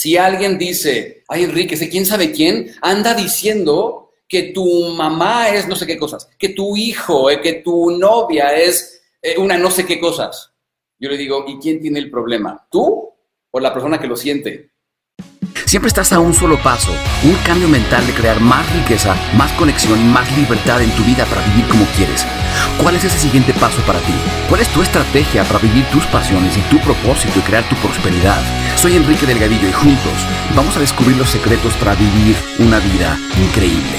Si alguien dice, ay Enrique, ¿sé quién sabe quién? Anda diciendo que tu mamá es no sé qué cosas, que tu hijo, eh, que tu novia es eh, una no sé qué cosas. Yo le digo, ¿y quién tiene el problema? ¿Tú o la persona que lo siente? Siempre estás a un solo paso, un cambio mental de crear más riqueza, más conexión y más libertad en tu vida para vivir como quieres. ¿Cuál es ese siguiente paso para ti? ¿Cuál es tu estrategia para vivir tus pasiones y tu propósito y crear tu prosperidad? Soy Enrique Delgadillo y juntos vamos a descubrir los secretos para vivir una vida increíble.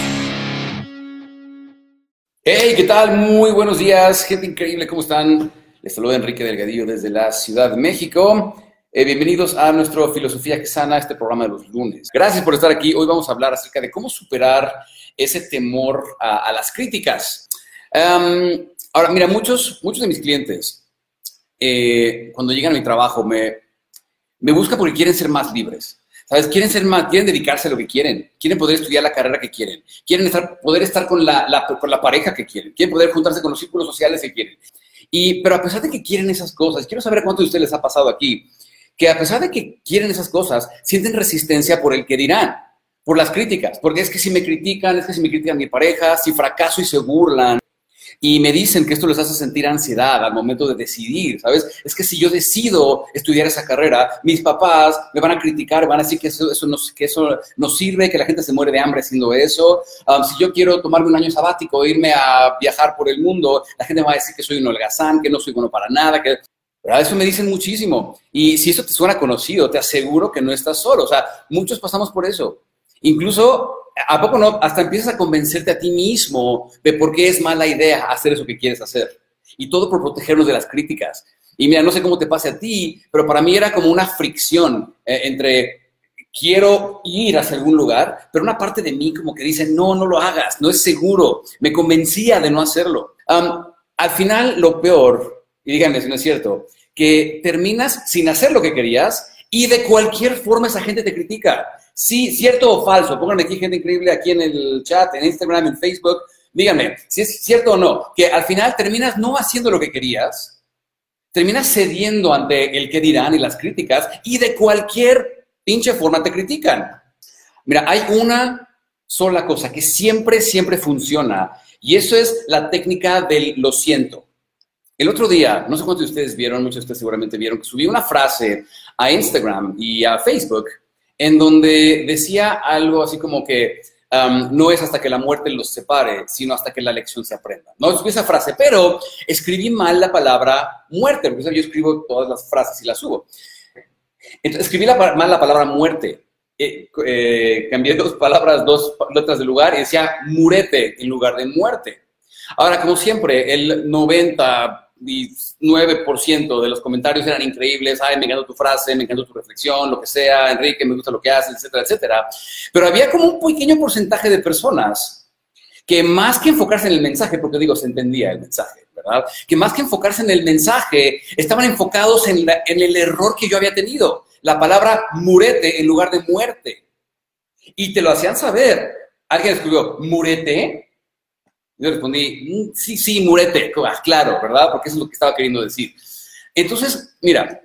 Hey, ¿qué tal? Muy buenos días, gente increíble, ¿cómo están? Les saluda Enrique Delgadillo desde la Ciudad de México. Eh, bienvenidos a nuestro Filosofía que Sana, este programa de los lunes. Gracias por estar aquí. Hoy vamos a hablar acerca de cómo superar ese temor a, las críticas. ahora, mira, muchos, muchos de mis clientes, eh, cuando llegan a mi trabajo, me, me buscan porque quieren ser más libres. ¿Sabes? Quieren ser más, quieren dedicarse a lo que quieren, quieren poder estudiar la carrera que quieren, quieren estar, poder estar con la, con la pareja que quieren, quieren poder juntarse con los círculos sociales que quieren. Y, pero a pesar de que quieren esas cosas, quiero saber cuánto de ustedes les ha pasado aquí que a pesar de que quieren esas cosas, sienten resistencia por el que dirán, por las críticas, porque es que si me critican, es que si me critican mi pareja, si fracaso y se burlan, y me dicen que esto les hace sentir ansiedad al momento de decidir, ¿sabes? Es que si yo decido estudiar esa carrera, mis papás me van a criticar, van a decir que eso, eso, no, que eso no sirve, que la gente se muere de hambre haciendo eso. Um, si yo quiero tomarme un año sabático, irme a viajar por el mundo, la gente va a decir que soy un holgazán, que no soy bueno para nada, que eso me dicen muchísimo. Y si eso te suena conocido, te aseguro que no estás solo. O sea, muchos pasamos por eso. Incluso, ¿a poco no? Hasta empiezas a convencerte a ti mismo de por qué es mala idea hacer eso que quieres hacer. Y todo por protegernos de las críticas. Y mira, no sé cómo te pase a ti, pero para mí era como una fricción eh, entre quiero ir hacia algún lugar, pero una parte de mí como que dice, no, no lo hagas, no es seguro. Me convencía de no hacerlo. al final, lo peor y díganme si no es cierto, que terminas sin hacer lo que querías y de cualquier forma esa gente te critica. Sí, cierto o falso, pónganme aquí gente increíble aquí en el chat, en Instagram, en Facebook, díganme si es cierto o no, que al final terminas no haciendo lo que querías, terminas cediendo ante el que dirán y las críticas y de cualquier pinche forma te critican. Mira, hay una sola cosa que siempre, siempre funciona y eso es la técnica del lo siento. El otro día, no sé cuántos de ustedes vieron, muchos de ustedes seguramente vieron, que subí una frase a Instagram y a Facebook en donde decía algo así como que um, no es hasta que la muerte los separe, sino hasta que la lección se aprenda. No subí esa frase, pero escribí mal la palabra muerte, porque yo escribo todas las frases y las subo. Escribí mal la palabra muerte. Eh, eh, cambié dos palabras, dos letras de lugar y decía murete en lugar de muerte. Ahora, como siempre, el 90 9% de los comentarios eran increíbles, ay, me encantó tu frase, me encantó tu reflexión, lo que sea, Enrique, me gusta lo que haces, etcétera, etcétera. Pero había como un pequeño porcentaje de personas que más que enfocarse en el mensaje, porque digo, se entendía el mensaje, ¿verdad? Que más que enfocarse en el mensaje, estaban enfocados en, en el error que yo había tenido, la palabra murete en lugar de muerte. Y te lo hacían saber. Alguien escribió, murete, yo respondí, mm, sí, sí, murete, ah, claro, ¿verdad? Porque eso es lo que estaba queriendo decir. Entonces, mira,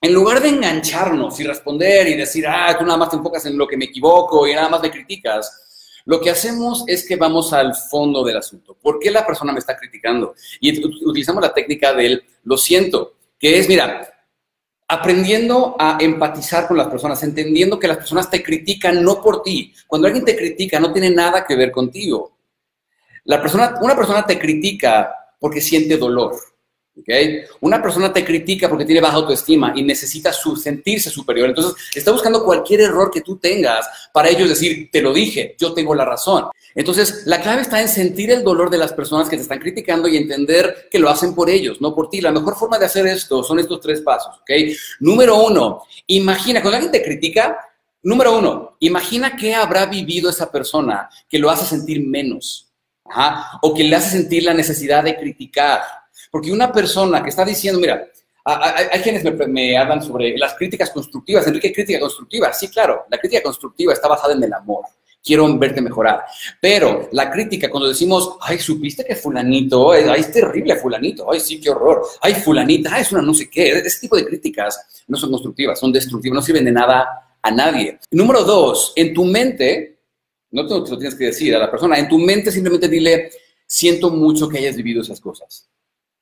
en lugar de engancharnos y responder y decir, ah, tú nada más te enfocas en lo que me equivoco y nada más me criticas, lo que hacemos es que vamos al fondo del asunto. ¿Por qué la persona me está criticando? Y utilizamos la técnica del lo siento, que es, mira, aprendiendo a empatizar con las personas, entendiendo que las personas te critican no por ti. Cuando alguien te critica, no tiene nada que ver contigo. La persona, una persona te critica porque siente dolor. ¿okay? Una persona te critica porque tiene baja autoestima y necesita su, sentirse superior. Entonces, está buscando cualquier error que tú tengas para ellos decir, te lo dije, yo tengo la razón. Entonces, la clave está en sentir el dolor de las personas que te están criticando y entender que lo hacen por ellos, no por ti. La mejor forma de hacer esto son estos tres pasos, ¿ok? Número uno, imagina, cuando alguien te critica, número uno, imagina qué habrá vivido esa persona que lo hace sentir menos o que le hace sentir la necesidad de criticar. Porque una persona que está diciendo, mira, hay, quienes me, hablan sobre las críticas constructivas. Enrique, crítica constructiva. Sí, claro, la crítica constructiva está basada en el amor. Quiero verte mejorar. Pero la crítica, cuando decimos, ay, supiste que fulanito, ay, es terrible fulanito, ay, sí, qué horror, ay, fulanita, es una no sé qué, ese tipo de críticas no son constructivas, son destructivas, no sirven de nada a nadie. Número dos, en tu mente, no te lo tienes que decir a la persona, en tu mente simplemente dile, siento mucho que hayas vivido esas cosas.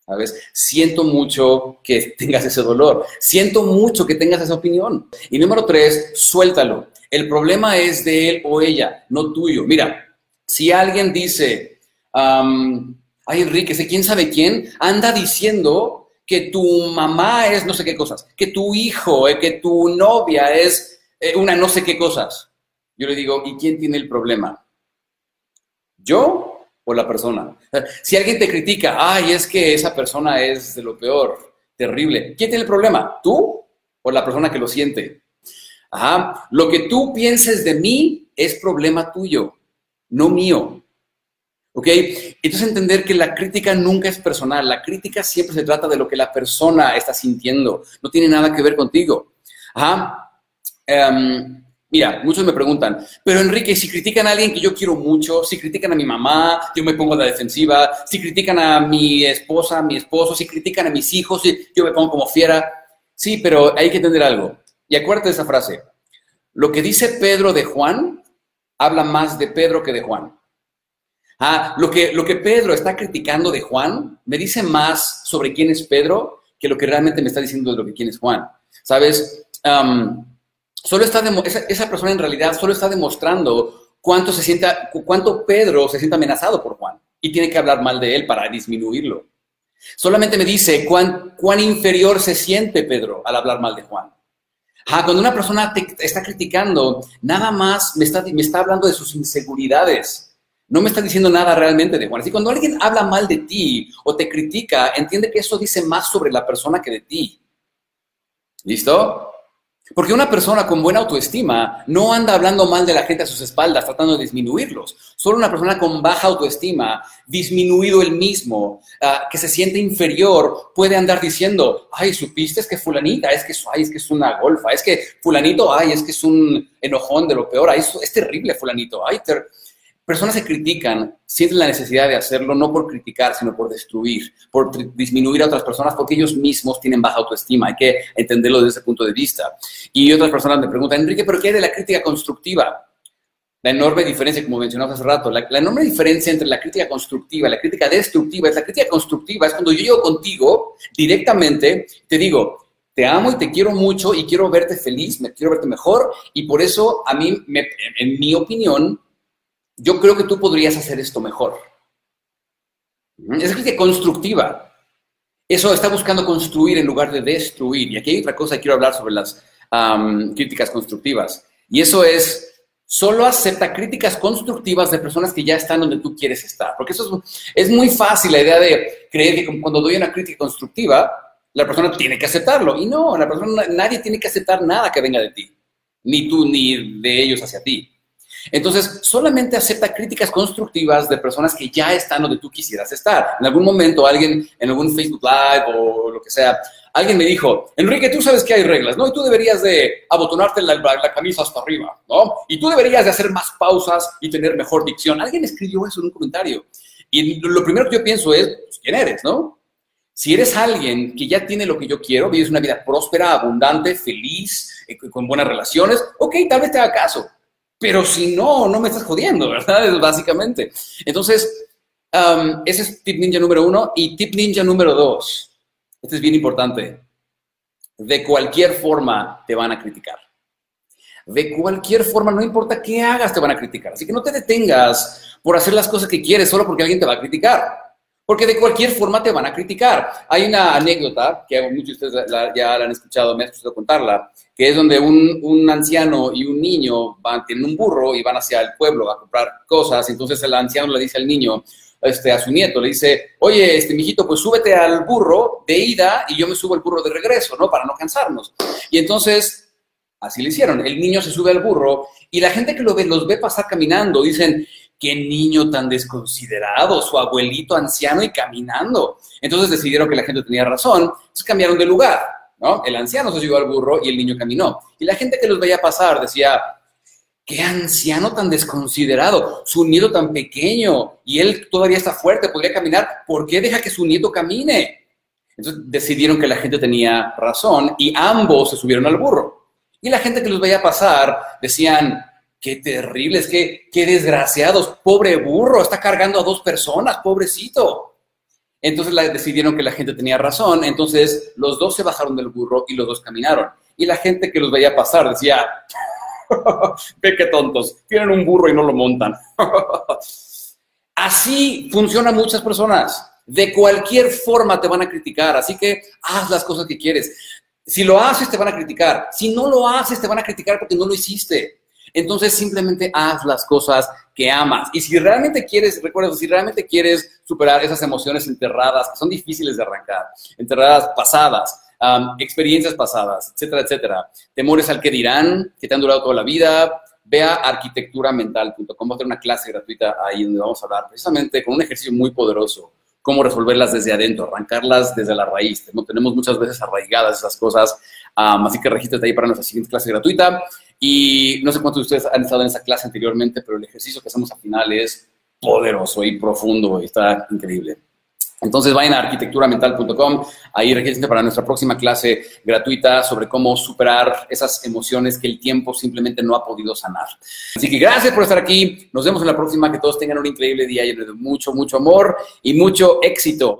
¿Sabes? Siento mucho que tengas ese dolor. Siento mucho que tengas esa opinión. Y número tres, suéltalo. El problema es de él o ella, no tuyo. Mira, si alguien dice, ay Enrique, sé quién sabe quién, anda diciendo que tu mamá es no sé qué cosas, que tu hijo, eh, que tu novia es eh, una no sé qué cosas. Yo le digo, ¿y quién tiene el problema? ¿Yo o la persona? Si alguien te critica, ay, es que esa persona es de lo peor, terrible, ¿quién tiene el problema? ¿Tú o la persona que lo siente? Ajá, lo que tú pienses de mí es problema tuyo, no mío. ¿Ok? Entonces entender que la crítica nunca es personal, la crítica siempre se trata de lo que la persona está sintiendo, no tiene nada que ver contigo. Ajá. Em, mira, muchos me preguntan, pero Enrique, si critican a alguien que yo quiero mucho, si critican a mi mamá, yo me pongo a la defensiva, si critican a mi esposa, a mi esposo, si critican a mis hijos, yo me pongo como fiera. Sí, pero hay que entender algo. Y acuérdate de esa frase. Lo que dice Pedro de Juan habla más de Pedro que de Juan. Ah, lo que, lo que Pedro está criticando de Juan me dice más sobre quién es Pedro que lo que realmente me está diciendo de lo que quién es Juan. ¿Sabes? Solo está esa, persona en realidad solo está demostrando cuánto se sienta, cuánto Pedro se siente amenazado por Juan y tiene que hablar mal de él para disminuirlo. Solamente me dice cuán, cuán inferior se siente Pedro al hablar mal de Juan. Ah, cuando una persona te está criticando, nada más me está, me está hablando de sus inseguridades. No me está diciendo nada realmente de Juan. Así cuando alguien habla mal de ti o te critica, entiende que eso dice más sobre la persona que de ti. ¿Listo? Porque una persona con buena autoestima no anda hablando mal de la gente a sus espaldas, tratando de disminuirlos. Solo una persona con baja autoestima, disminuido el mismo, ah, que se siente inferior, puede andar diciendo, ay, supiste es que fulanita, es que, ay, es que es una golfa, es que fulanito, ay, es que es un enojón de lo peor, ay, es, terrible fulanito, ay, ter personas que critican sienten la necesidad de hacerlo no por criticar, sino por destruir, por disminuir a otras personas, porque ellos mismos tienen baja autoestima. Hay que entenderlo desde ese punto de vista. Y otras personas me preguntan, Enrique, ¿pero qué es de la crítica constructiva? La enorme diferencia, como mencionamos hace rato, la, la, enorme diferencia entre la crítica constructiva y la crítica destructiva es la crítica constructiva, es cuando yo llego contigo directamente, te digo, te amo y te quiero mucho y quiero verte feliz, me quiero verte mejor y por eso a mí, en mi opinión, yo creo que tú podrías hacer esto mejor. Es crítica constructiva. Eso está buscando construir en lugar de destruir. Y aquí hay otra cosa que quiero hablar sobre las críticas constructivas. Y eso es, solo acepta críticas constructivas de personas que ya están donde tú quieres estar. Porque eso es, es muy fácil la idea de creer que cuando doy una crítica constructiva, la persona tiene que aceptarlo. Y no, la persona, nadie tiene que aceptar nada que venga de ti. Ni tú, ni de ellos hacia ti. Entonces, solamente acepta críticas constructivas de personas que ya están donde tú quisieras estar. En algún momento alguien, en algún Facebook Live o lo que sea, alguien me dijo, Enrique, tú sabes que hay reglas, ¿no? Y tú deberías de abotonarte la, la, camisa hasta arriba, ¿no? Y tú deberías de hacer más pausas y tener mejor dicción. Alguien escribió eso en un comentario. Y lo primero que yo pienso es, pues, ¿quién eres, no? Si eres alguien que ya tiene lo que yo quiero, vives una vida próspera, abundante, feliz, eh, con buenas relaciones, ok, tal vez te haga caso. Pero si no, no me estás jodiendo, ¿verdad? Básicamente. Entonces, ese es tip ninja número uno. Y tip ninja número dos, este es bien importante. De cualquier forma te van a criticar. De cualquier forma, no importa qué hagas, te van a criticar. Así que no te detengas por hacer las cosas que quieres solo porque alguien te va a criticar. Porque de cualquier forma te van a criticar. Hay una anécdota que muchos de ustedes ya la han escuchado, me ha escuchado contarla, que es donde un, anciano y un niño van, tienen un burro y van hacia el pueblo a comprar cosas. Entonces el anciano le dice al niño, este, a su nieto, le dice, oye, este, mijito, pues súbete al burro de ida y yo me subo al burro de regreso, ¿no? Para no cansarnos. Y entonces, así le hicieron. El niño se sube al burro y la gente que lo ve, los ve pasar caminando, dicen, qué niño tan desconsiderado, su abuelito anciano y caminando. Entonces decidieron que la gente tenía razón, entonces cambiaron de lugar, ¿no? El anciano se subió al burro y el niño caminó. Y la gente que los veía pasar decía, qué anciano tan desconsiderado, su nieto tan pequeño y él todavía está fuerte, podría caminar, ¿por qué deja que su nieto camine? Entonces decidieron que la gente tenía razón y ambos se subieron al burro. Y la gente que los veía pasar decían, qué terrible, es que, qué desgraciados, pobre burro, está cargando a dos personas, pobrecito. Entonces decidieron que la gente tenía razón, entonces los dos se bajaron del burro y los dos caminaron. Y la gente que los veía pasar decía, ve qué tontos, tienen un burro y no lo montan. Así funcionan muchas personas. De cualquier forma te van a criticar, así que haz las cosas que quieres. Si lo haces, te van a criticar. Si no lo haces, te van a criticar porque no lo hiciste. Entonces simplemente haz las cosas que amas. Y si realmente quieres, recuerda, si realmente quieres superar esas emociones enterradas, que son difíciles de arrancar, enterradas pasadas, experiencias pasadas, etcétera, etcétera, temores al que dirán, que te han durado toda la vida, ve a arquitecturamental.com, va a tener una clase gratuita ahí donde vamos a hablar precisamente con un ejercicio muy poderoso cómo resolverlas desde adentro, arrancarlas desde la raíz. ¿no? Tenemos muchas veces arraigadas esas cosas, así que regístrate ahí para nuestra siguiente clase gratuita. Y no sé cuántos de ustedes han estado en esa clase anteriormente, pero el ejercicio que hacemos al final es poderoso y profundo y está increíble. Entonces vayan a arquitecturamental.com, ahí regístrense para nuestra próxima clase gratuita sobre cómo superar esas emociones que el tiempo simplemente no ha podido sanar. Así que gracias por estar aquí, nos vemos en la próxima, que todos tengan un increíble día lleno mucho, mucho amor y mucho éxito.